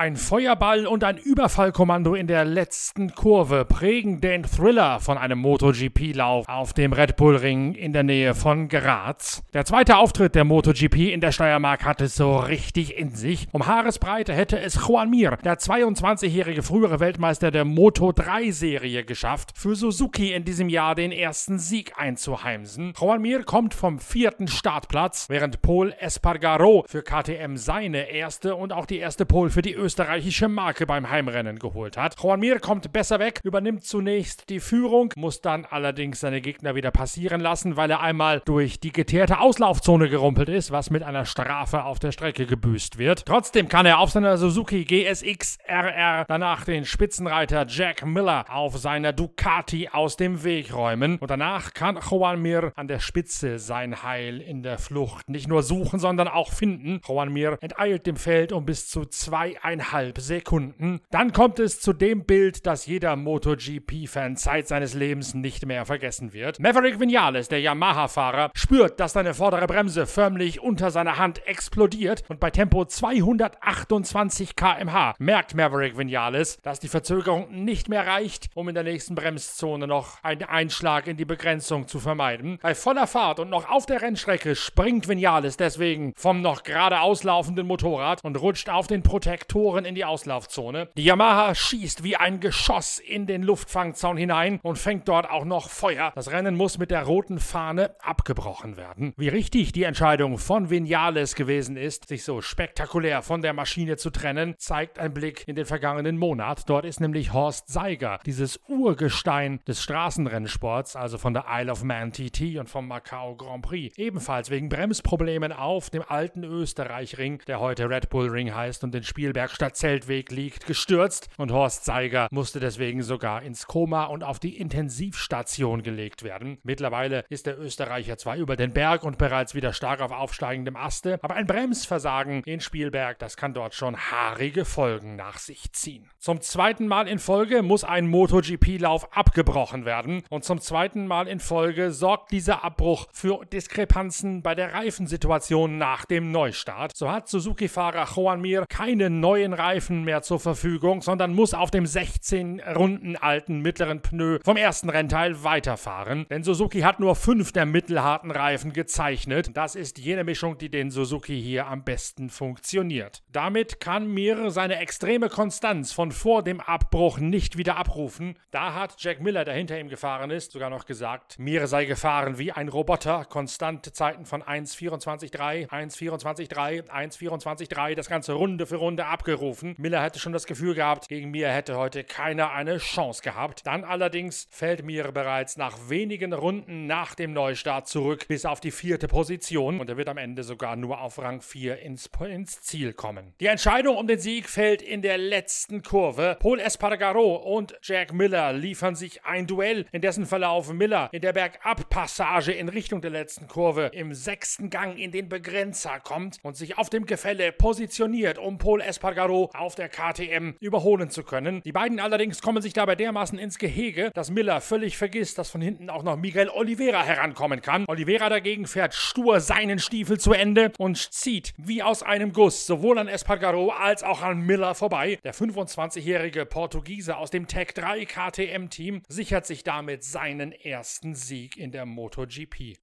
Ein Feuerball und ein Überfallkommando in der letzten Kurve prägen den Thriller von einem MotoGP-Lauf auf dem Red Bull Ring in der Nähe von Graz. Der zweite Auftritt der MotoGP in der Steiermark hatte es so richtig in sich. Um Haaresbreite hätte es Juan Mir, der 22-jährige frühere Weltmeister der Moto3-Serie, geschafft, für Suzuki in diesem Jahr den ersten Sieg einzuheimsen. Juan Mir kommt vom vierten Startplatz, während Paul Espargaro für KTM seine erste und auch die erste Pole für die Österreicher österreichische Marke beim Heimrennen geholt hat. Juan Mir kommt besser weg, übernimmt zunächst die Führung, muss dann allerdings seine Gegner wieder passieren lassen, weil er einmal durch die geteerte Auslaufzone gerumpelt ist, was mit einer Strafe auf der Strecke gebüßt wird. Trotzdem kann er auf seiner Suzuki GSX RR danach den Spitzenreiter Jack Miller auf seiner Ducati aus dem Weg räumen und danach kann Juan Mir an der Spitze sein Heil in der Flucht nicht nur suchen, sondern auch finden. Juan Mir enteilt dem Feld um bis zu zweieinhalb zweieinhalb Sekunden. Dann kommt es zu dem Bild, das jeder MotoGP-Fan Zeit seines Lebens nicht mehr vergessen wird. Maverick Vinales, der Yamaha-Fahrer, spürt, dass seine vordere Bremse förmlich unter seiner Hand explodiert und bei Tempo 228 km/h merkt Maverick Vinales, dass die Verzögerung nicht mehr reicht, um in der nächsten Bremszone noch einen Einschlag in die Begrenzung zu vermeiden. Bei voller Fahrt und noch auf der Rennstrecke springt Vinales deswegen vom noch gerade auslaufenden Motorrad und rutscht auf den Protektor Motoren in die Auslaufzone. Die Yamaha schießt wie ein Geschoss in den Luftfangzaun hinein und fängt dort auch noch Feuer. Das Rennen muss mit der roten Fahne abgebrochen werden. Wie richtig die Entscheidung von Vinales gewesen ist, sich so spektakulär von der Maschine zu trennen, zeigt ein Blick in den vergangenen Monat. Dort ist nämlich Horst Seiger, dieses Urgestein des Straßenrennsports, also von der Isle of Man TT und vom Macau Grand Prix, ebenfalls wegen Bremsproblemen auf dem alten Österreich-Ring, der heute Red Bull Ring heißt und den Spielberg Stadtzeltweg liegt, gestürzt und Horst Seiger musste deswegen sogar ins Koma und auf die Intensivstation gelegt werden. Mittlerweile ist der Österreicher zwar über den Berg und bereits wieder stark auf aufsteigendem Aste, aber ein Bremsversagen in Spielberg, das kann dort schon haarige Folgen nach sich ziehen. Zum zweiten Mal in Folge muss ein MotoGP-Lauf abgebrochen werden und zum zweiten Mal in Folge sorgt dieser Abbruch für Diskrepanzen bei der Reifensituation nach dem Neustart. So hat Suzuki-Fahrer Juan Mir keine neuen neuen Reifen mehr zur Verfügung, sondern muss auf dem 16 Runden alten mittleren Pneu vom ersten Rennteil weiterfahren. Denn Suzuki hat nur fünf der mittelharten Reifen gezeichnet. Das ist jene Mischung, die den Suzuki hier am besten funktioniert. Damit kann Mir seine extreme Konstanz von vor dem Abbruch nicht wieder abrufen. Da hat Jack Miller, der hinter ihm gefahren ist, sogar noch gesagt, Mir sei gefahren wie ein Roboter. Konstante Zeiten von 1,24,3, 1,24,3, 1,24,3, das ganze Runde für Runde abgerufen gerufen. Miller hätte schon das Gefühl gehabt, gegen mir hätte heute keiner eine Chance gehabt. Dann allerdings fällt mir bereits nach wenigen Runden nach dem Neustart zurück bis auf die vierte Position und er wird am Ende sogar nur auf Rang 4 ins, ins Ziel kommen. Die Entscheidung um den Sieg fällt in der letzten Kurve. Paul Espargaro und Jack Miller liefern sich ein Duell, in dessen Verlauf Miller in der Bergabpassage in Richtung der letzten Kurve im sechsten Gang in den Begrenzer kommt und sich auf dem Gefälle positioniert, um Paul Espargaro Figaro auf der KTM überholen zu können. Die beiden allerdings kommen sich dabei dermaßen ins Gehege, dass Miller völlig vergisst, dass von hinten auch noch Miguel Oliveira herankommen kann. Oliveira dagegen fährt stur seinen Stiefel zu Ende und zieht wie aus einem Guss sowohl an Espargaro als auch an Miller vorbei. Der 25-jährige Portugiese aus dem Tech 3 KTM-Team sichert sich damit seinen ersten Sieg in der MotoGP.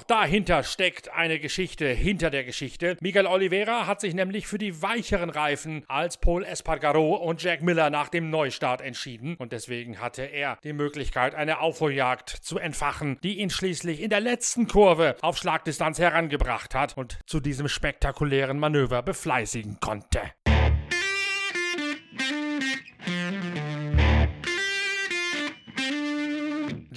Auch dahinter steckt eine Geschichte hinter der Geschichte. Miguel Oliveira hat sich nämlich für die weicheren Reifen als Paul Espargaro und Jack Miller nach dem Neustart entschieden und deswegen hatte er die Möglichkeit, eine Aufholjagd zu entfachen, die ihn schließlich in der letzten Kurve auf Schlagdistanz herangebracht hat und zu diesem spektakulären Manöver befleißigen konnte.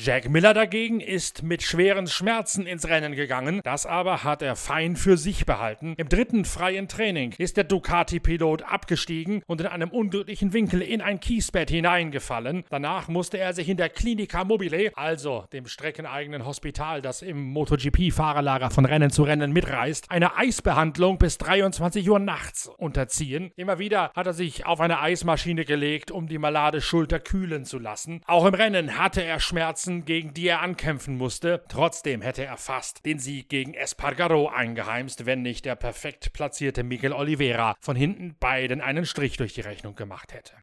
Jack Miller dagegen ist mit schweren Schmerzen ins Rennen gegangen. Das aber hat er fein für sich behalten. Im dritten freien Training ist der Ducati-Pilot abgestiegen und in einem unglücklichen Winkel in ein Kiesbett hineingefallen. Danach musste er sich in der Clinica Mobile, also dem streckeneigenen Hospital, das im MotoGP-Fahrerlager von Rennen zu Rennen mitreist, eine Eisbehandlung bis 23 Uhr nachts unterziehen. Immer wieder hat er sich auf eine Eismaschine gelegt, um die malade Schulter kühlen zu lassen. Auch im Rennen hatte er Schmerzen, gegen die er ankämpfen musste. Trotzdem hätte er fast den Sieg gegen Espargaro eingeheimst, wenn nicht der perfekt platzierte Miguel Oliveira von hinten beiden einen Strich durch die Rechnung gemacht hätte.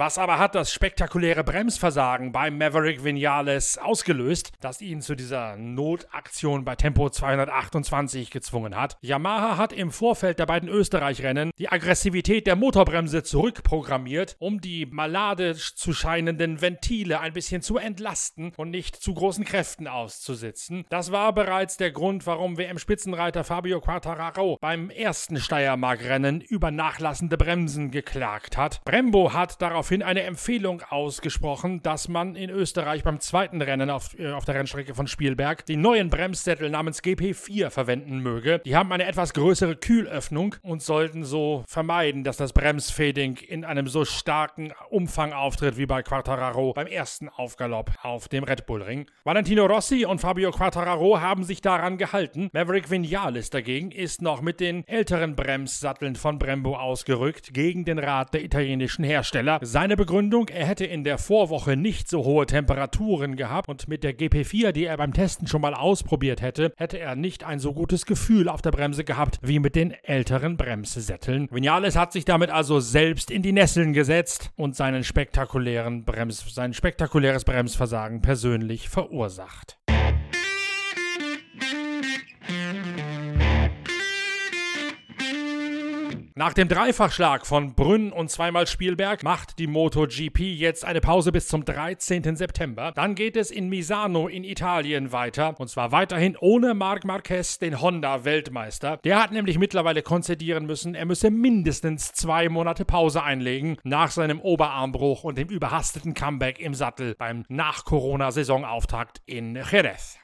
Was aber hat das spektakuläre Bremsversagen bei Maverick Vinales ausgelöst, das ihn zu dieser Notaktion bei Tempo 228 gezwungen hat? Yamaha hat im Vorfeld der beiden Österreich-Rennen die Aggressivität der Motorbremse zurückprogrammiert, um die malade zu scheinenden Ventile ein bisschen zu entlasten und nicht zu großen Kräften auszusitzen. Das war bereits der Grund, warum WM-Spitzenreiter Fabio Quartararo beim ersten Steiermark-Rennen über nachlassende Bremsen geklagt hat. Brembo hat darauf daraufhin eine Empfehlung ausgesprochen, dass man in Österreich beim zweiten Rennen auf, äh, auf der Rennstrecke von Spielberg die neuen Bremssättel namens GP4 verwenden möge. Die haben eine etwas größere Kühlöffnung und sollten so vermeiden, dass das Bremsfading in einem so starken Umfang auftritt wie bei Quartararo beim ersten Aufgalopp auf dem Red Bull Ring. Valentino Rossi und Fabio Quartararo haben sich daran gehalten. Maverick Vinales dagegen ist noch mit den älteren Bremssatteln von Brembo ausgerückt gegen den Rat der italienischen Hersteller. Seine Begründung, er hätte in der Vorwoche nicht so hohe Temperaturen gehabt und mit der GP4, die er beim Testen schon mal ausprobiert hätte, hätte er nicht ein so gutes Gefühl auf der Bremse gehabt wie mit den älteren Bremssätteln. Vinales hat sich damit also selbst in die Nesseln gesetzt und seinen spektakulären Brems, sein spektakuläres Bremsversagen persönlich verursacht. Nach dem Dreifachschlag von Brünn und zweimal Spielberg macht die MotoGP jetzt eine Pause bis zum 13. September. Dann geht es in Misano in Italien weiter und zwar weiterhin ohne Marc Marquez, den Honda-Weltmeister. Der hat nämlich mittlerweile konzedieren müssen, er müsse mindestens zwei Monate Pause einlegen nach seinem Oberarmbruch und dem überhasteten Comeback im Sattel beim Nach-Corona-Saisonauftakt in Jerez.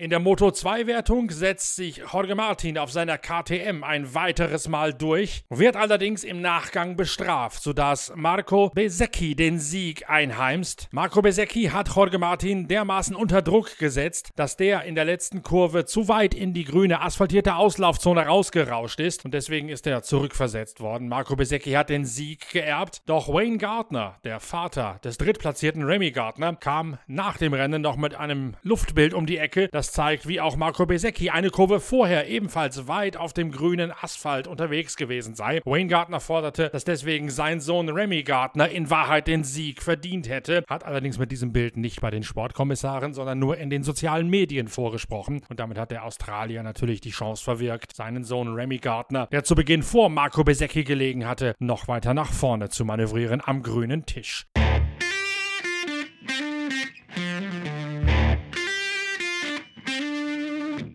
In der Moto2-Wertung setzt sich Jorge Martin auf seiner KTM ein weiteres Mal durch, wird allerdings im Nachgang bestraft, sodass Marco Besecchi den Sieg einheimst. Marco Besecchi hat Jorge Martin dermaßen unter Druck gesetzt, dass der in der letzten Kurve zu weit in die grüne asphaltierte Auslaufzone rausgerauscht ist und deswegen ist er zurückversetzt worden. Marco Besecchi hat den Sieg geerbt, doch Wayne Gardner, der Vater des drittplatzierten Remy Gardner, kam nach dem Rennen noch mit einem Luftbild um die Ecke, zeigt, wie auch Marco Besecchi eine Kurve vorher ebenfalls weit auf dem grünen Asphalt unterwegs gewesen sei. Wayne Gardner forderte, dass deswegen sein Sohn Remy Gardner in Wahrheit den Sieg verdient hätte, hat allerdings mit diesem Bild nicht bei den Sportkommissaren, sondern nur in den sozialen Medien vorgesprochen. Und damit hat der Australier natürlich die Chance verwirkt, seinen Sohn Remy Gardner, der zu Beginn vor Marco Besecchi gelegen hatte, noch weiter nach vorne zu manövrieren am grünen Tisch.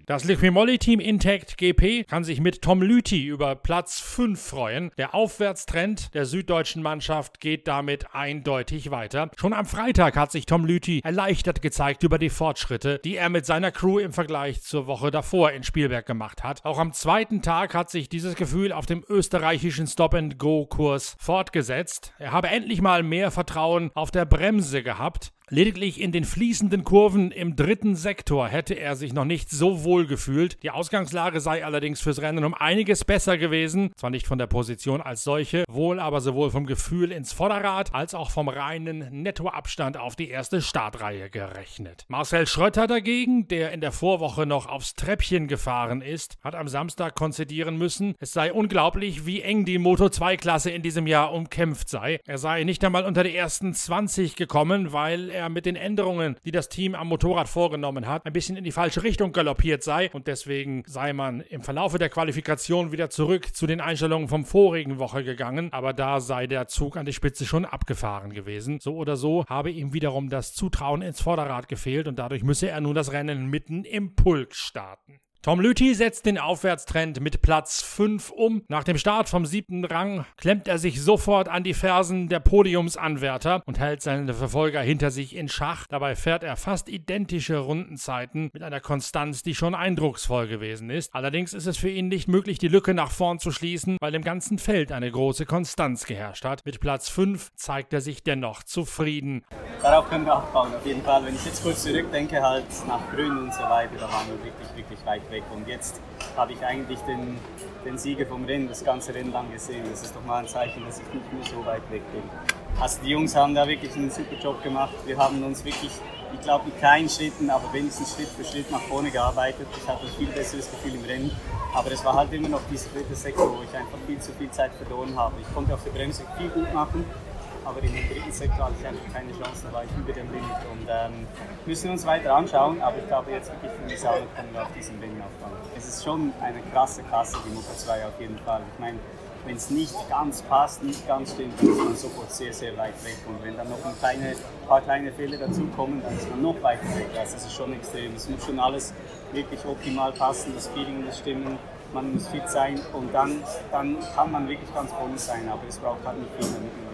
Das Liquimolli-Team Intact GP kann sich mit Tom Lüthi über Platz 5 freuen. Der Aufwärtstrend der süddeutschen Mannschaft geht damit eindeutig weiter. Schon am Freitag hat sich Tom Lüthi erleichtert gezeigt über die Fortschritte, die er mit seiner Crew im Vergleich zur Woche davor in Spielberg gemacht hat. Auch am zweiten Tag hat sich dieses Gefühl auf dem österreichischen Stop-and-Go-Kurs fortgesetzt. Er habe endlich mal mehr Vertrauen auf der Bremse gehabt. Lediglich in den fließenden Kurven im dritten Sektor hätte er sich noch nicht so wohl gefühlt. Die Ausgangslage sei allerdings fürs Rennen um einiges besser gewesen. Zwar nicht von der Position als solche, wohl aber sowohl vom Gefühl ins Vorderrad als auch vom reinen Nettoabstand auf die erste Startreihe gerechnet. Marcel Schrötter dagegen, der in der Vorwoche noch aufs Treppchen gefahren ist, hat am Samstag konzidieren müssen, es sei unglaublich, wie eng die Moto 2 Klasse in diesem Jahr umkämpft sei. Er sei nicht einmal unter die ersten 20 gekommen, weil er mit den Änderungen, die das Team am Motorrad vorgenommen hat, ein bisschen in die falsche Richtung galoppiert sei und deswegen sei man im Verlaufe der Qualifikation wieder zurück zu den Einstellungen vom vorigen Woche gegangen, aber da sei der Zug an die Spitze schon abgefahren gewesen. So oder so habe ihm wiederum das Zutrauen ins Vorderrad gefehlt und dadurch müsse er nun das Rennen mitten im Pulk starten. Tom Lüthi setzt den Aufwärtstrend mit Platz 5 um. Nach dem Start vom siebten Rang klemmt er sich sofort an die Fersen der Podiumsanwärter und hält seine Verfolger hinter sich in Schach. Dabei fährt er fast identische Rundenzeiten mit einer Konstanz, die schon eindrucksvoll gewesen ist. Allerdings ist es für ihn nicht möglich, die Lücke nach vorn zu schließen, weil im ganzen Feld eine große Konstanz geherrscht hat. Mit Platz 5 zeigt er sich dennoch zufrieden. Darauf können wir aufbauen, auf jeden Fall. Wenn ich jetzt kurz zurückdenke, halt nach Grün und so weiter, da waren wir wirklich, wirklich weit weg weg. Und jetzt habe ich eigentlich den, den Sieger vom Rennen, das ganze Rennen lang gesehen. Das ist doch mal ein Zeichen, dass ich nicht mehr so weit weg bin. Also die Jungs haben da wirklich einen super Job gemacht. Wir haben uns wirklich, ich glaube mit kleinen Schritten, aber wenigstens Schritt für Schritt nach vorne gearbeitet. Ich hatte ein viel besseres Gefühl im Rennen. Aber es war halt immer noch dieser dritte Sektor, wo ich einfach viel zu viel Zeit verloren habe. Ich konnte auf der Bremse viel gut machen, aber dem dritten Sektor hatte ich einfach keine Chance, da war ich über dem Limit und ähm, müssen uns weiter anschauen, aber ich glaube jetzt wirklich von dieser Sache können wir auf diesen Rennen aufbauen. Es ist schon eine krasse Klasse, die Moto 2 auf jeden Fall. Ich meine, wenn es nicht ganz passt, nicht ganz stimmt, dann ist man sofort sehr, sehr weit weg. Und wenn dann noch ein kleine, paar kleine Fehler dazukommen, dann ist man noch weiter weg. Also das ist schon extrem. Es muss schon alles wirklich optimal passen, das Feeling muss stimmen, man muss fit sein und dann, dann kann man wirklich ganz vorne sein. Aber es braucht halt nicht viel, damit man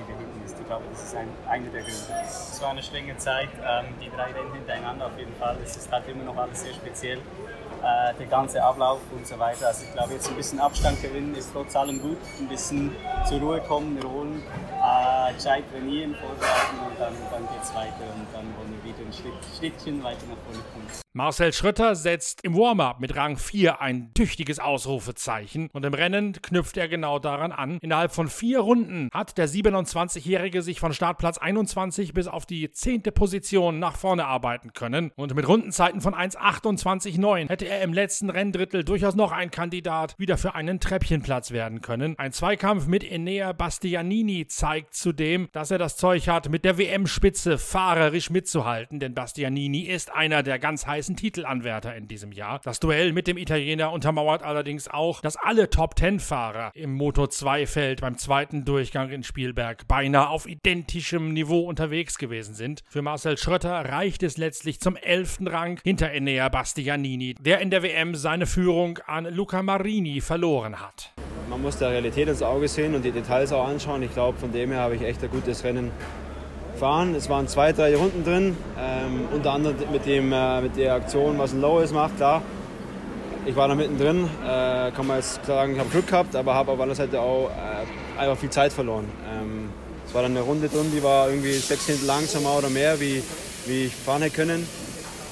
glaube, das ist ein, einer der Gründe. Es war eine strenge Zeit, ähm, die drei Rennen hintereinander auf jeden Fall. Es ist halt immer noch alles sehr speziell. Äh, der ganze Ablauf und so weiter. Also ich glaube, jetzt ein bisschen Abstand gewinnen ist trotz allem gut. Ein bisschen zur Ruhe kommen, erholen, äh, gescheit trainieren, vorbereiten und dann, dann geht es weiter und dann wollen wir wieder ein Schritt, Schrittchen weiter nach vorne kommen. Marcel Schrötter setzt im Warm-up mit Rang 4 ein tüchtiges Ausrufezeichen und im Rennen knüpft er genau daran an. Innerhalb von vier Runden hat der 27-Jährige sich von Startplatz 21 bis auf die 10. Position nach vorne arbeiten können und mit Rundenzeiten von 1,28,9 hätte er im letzten Renndrittel durchaus noch ein Kandidat wieder für einen Treppchenplatz werden können. Ein Zweikampf mit Enea Bastianini zeigt zudem, dass er das Zeug hat, mit der WM-Spitze fahrerisch mitzuhalten, denn Bastianini ist einer der ganz heißen Titelanwärter in diesem Jahr. Das Duell mit dem Italiener untermauert allerdings auch, dass alle Top-10-Fahrer im Moto2-Feld beim zweiten Durchgang in Spielberg beinahe auf identischem Niveau unterwegs gewesen sind. Für Marcel Schrötter reicht es letztlich zum elften Rang hinter Enea Bastianini, der in der WM seine Führung an Luca Marini verloren hat. Man muss der Realität ins Auge sehen und die Details auch anschauen. Ich glaube, von dem her habe ich echt ein gutes Rennen fahren. Es waren zwei, drei Runden drin, ähm, unter anderem mit, dem, äh, mit der Aktion, was ein Lowes macht, klar. Ich war da mittendrin, äh, kann man jetzt sagen, ich habe Glück gehabt, aber habe auf der anderen Seite auch äh, einfach viel Zeit verloren. Ähm, es war dann eine Runde drin, die war irgendwie sechs Minuten langsamer oder mehr, wie, wie ich fahren hätte können.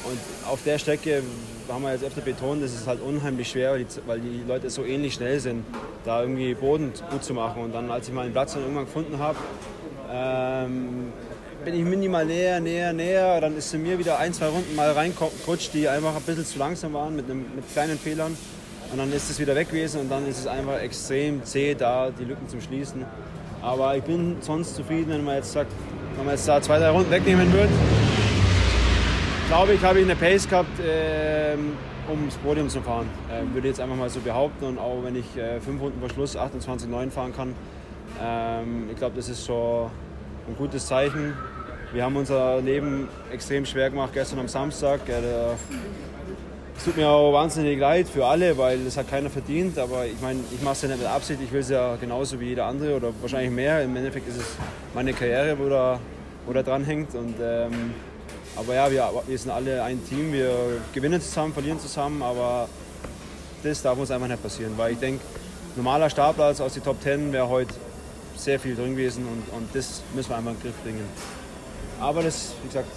Und auf der Strecke haben wir jetzt öfter betont, es ist halt unheimlich schwer, weil die, weil die, Leute so ähnlich schnell sind, da irgendwie Boden gut zu machen. Und dann, als ich mal den Platz dann irgendwann gefunden habe, ähm, bin ich minimal näher, näher, näher. Dann ist sie mir wieder ein, zwei Runden mal reingerutscht, die einfach ein bisschen zu langsam waren mit, einem, mit kleinen Fehlern. Und dann ist es wieder weg gewesen und dann ist es einfach extrem zäh, da die Lücken zu schließen. Aber ich bin sonst zufrieden, wenn man jetzt sagt, wenn man jetzt da zwei, drei Runden wegnehmen würde. Glaube ich, habe eine Pace gehabt, äh, um das Podium zu fahren. Äh, würde jetzt einfach mal so behaupten und auch wenn ich äh, fünf Runden vor Schluss 28,9 fahren kann, ähm, ich glaube, das ist schon ein gutes Zeichen. Wir haben unser Leben extrem schwer gemacht gestern am Samstag. Es tut mir auch wahnsinnig leid für alle, weil das hat keiner verdient. Aber ich meine, ich mache es ja nicht mit Absicht. Ich will es ja genauso wie jeder andere oder wahrscheinlich mehr. Im Endeffekt ist es meine Karriere, wo da, wo da dran hängt. Und, ähm, aber ja, wir, wir sind alle ein Team. Wir gewinnen zusammen, verlieren zusammen. Aber das darf uns einfach nicht passieren, weil ich denke, normaler Startplatz aus den Top Ten wäre heute sehr viel drin gewesen und, und das müssen wir einfach in den Griff bringen. Aber das, wie gesagt,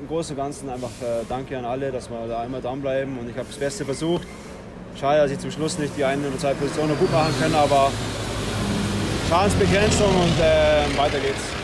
im Großen und Ganzen einfach äh, Danke an alle, dass wir da einmal dranbleiben und ich habe das Beste versucht. Schade, dass ich zum Schluss nicht die eine oder zwei Positionen gut machen kann, aber Schadensbegrenzung und äh, weiter geht's.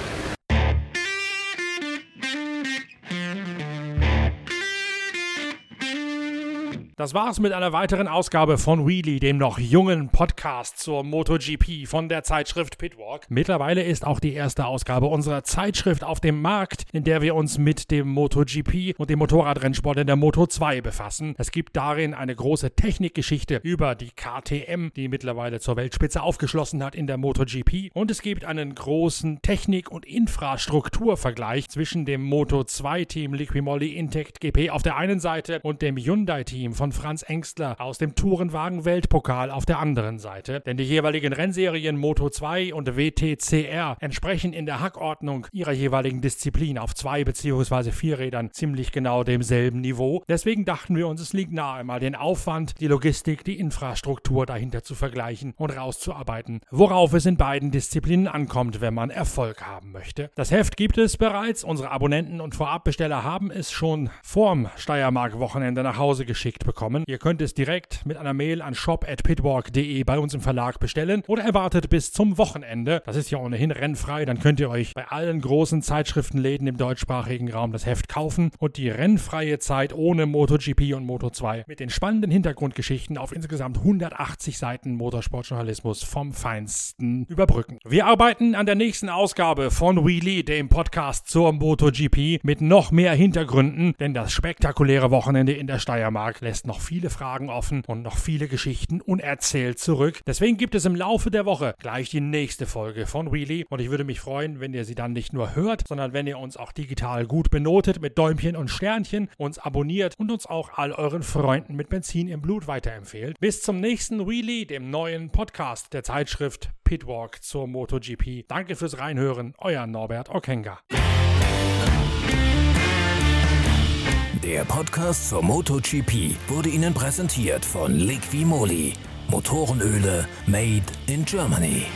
Das war's mit einer weiteren Ausgabe von Wheelie, dem noch jungen Podcast zur MotoGP von der Zeitschrift Pitwalk. Mittlerweile ist auch die erste Ausgabe unserer Zeitschrift auf dem Markt, in der wir uns mit dem MotoGP und dem Motorradrennsport in der Moto 2 befassen. Es gibt darin eine große Technikgeschichte über die KTM, die mittlerweile zur Weltspitze aufgeschlossen hat in der MotoGP. Und es gibt einen großen Technik- und Infrastrukturvergleich zwischen dem Moto 2-Team Liquimolli Intact GP auf der einen Seite und dem Hyundai-Team von Franz Engstler aus dem Tourenwagen-Weltpokal auf der anderen Seite. Denn die jeweiligen Rennserien Moto 2 und WTCR entsprechen in der Hackordnung ihrer jeweiligen Disziplin auf zwei bzw. vier Rädern ziemlich genau demselben Niveau. Deswegen dachten wir uns, es liegt nahe, mal den Aufwand, die Logistik, die Infrastruktur dahinter zu vergleichen und rauszuarbeiten, worauf es in beiden Disziplinen ankommt, wenn man Erfolg haben möchte. Das Heft gibt es bereits, unsere Abonnenten und Vorabbesteller haben es schon vorm Steiermark-Wochenende nach Hause geschickt bekommen. Ihr könnt es direkt mit einer Mail an shop.pitwalk.de bei uns im Verlag bestellen oder erwartet bis zum Wochenende. Das ist ja ohnehin rennfrei, dann könnt ihr euch bei allen großen Zeitschriftenläden im deutschsprachigen Raum das Heft kaufen und die rennfreie Zeit ohne MotoGP und Moto2 mit den spannenden Hintergrundgeschichten auf insgesamt 180 Seiten Motorsportjournalismus vom Feinsten überbrücken. Wir arbeiten an der nächsten Ausgabe von Wheelie, dem Podcast zur MotoGP, mit noch mehr Hintergründen, denn das spektakuläre Wochenende in der Steiermark lässt noch viele Fragen offen und noch viele Geschichten unerzählt zurück. Deswegen gibt es im Laufe der Woche gleich die nächste Folge von Wheelie und ich würde mich freuen, wenn ihr sie dann nicht nur hört, sondern wenn ihr uns auch digital gut benotet mit Däumchen und Sternchen, uns abonniert und uns auch all euren Freunden mit Benzin im Blut weiterempfehlt. Bis zum nächsten Wheelie, dem neuen Podcast der Zeitschrift Pitwalk zur MotoGP. Danke fürs Reinhören, euer Norbert Okenga. Der Podcast zur MotoGP wurde Ihnen präsentiert von Liqui Moly. Motorenöle made in Germany.